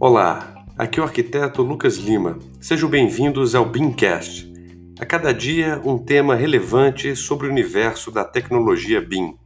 Olá, aqui é o arquiteto Lucas Lima. Sejam bem-vindos ao BIMcast. A cada dia, um tema relevante sobre o universo da tecnologia BIM.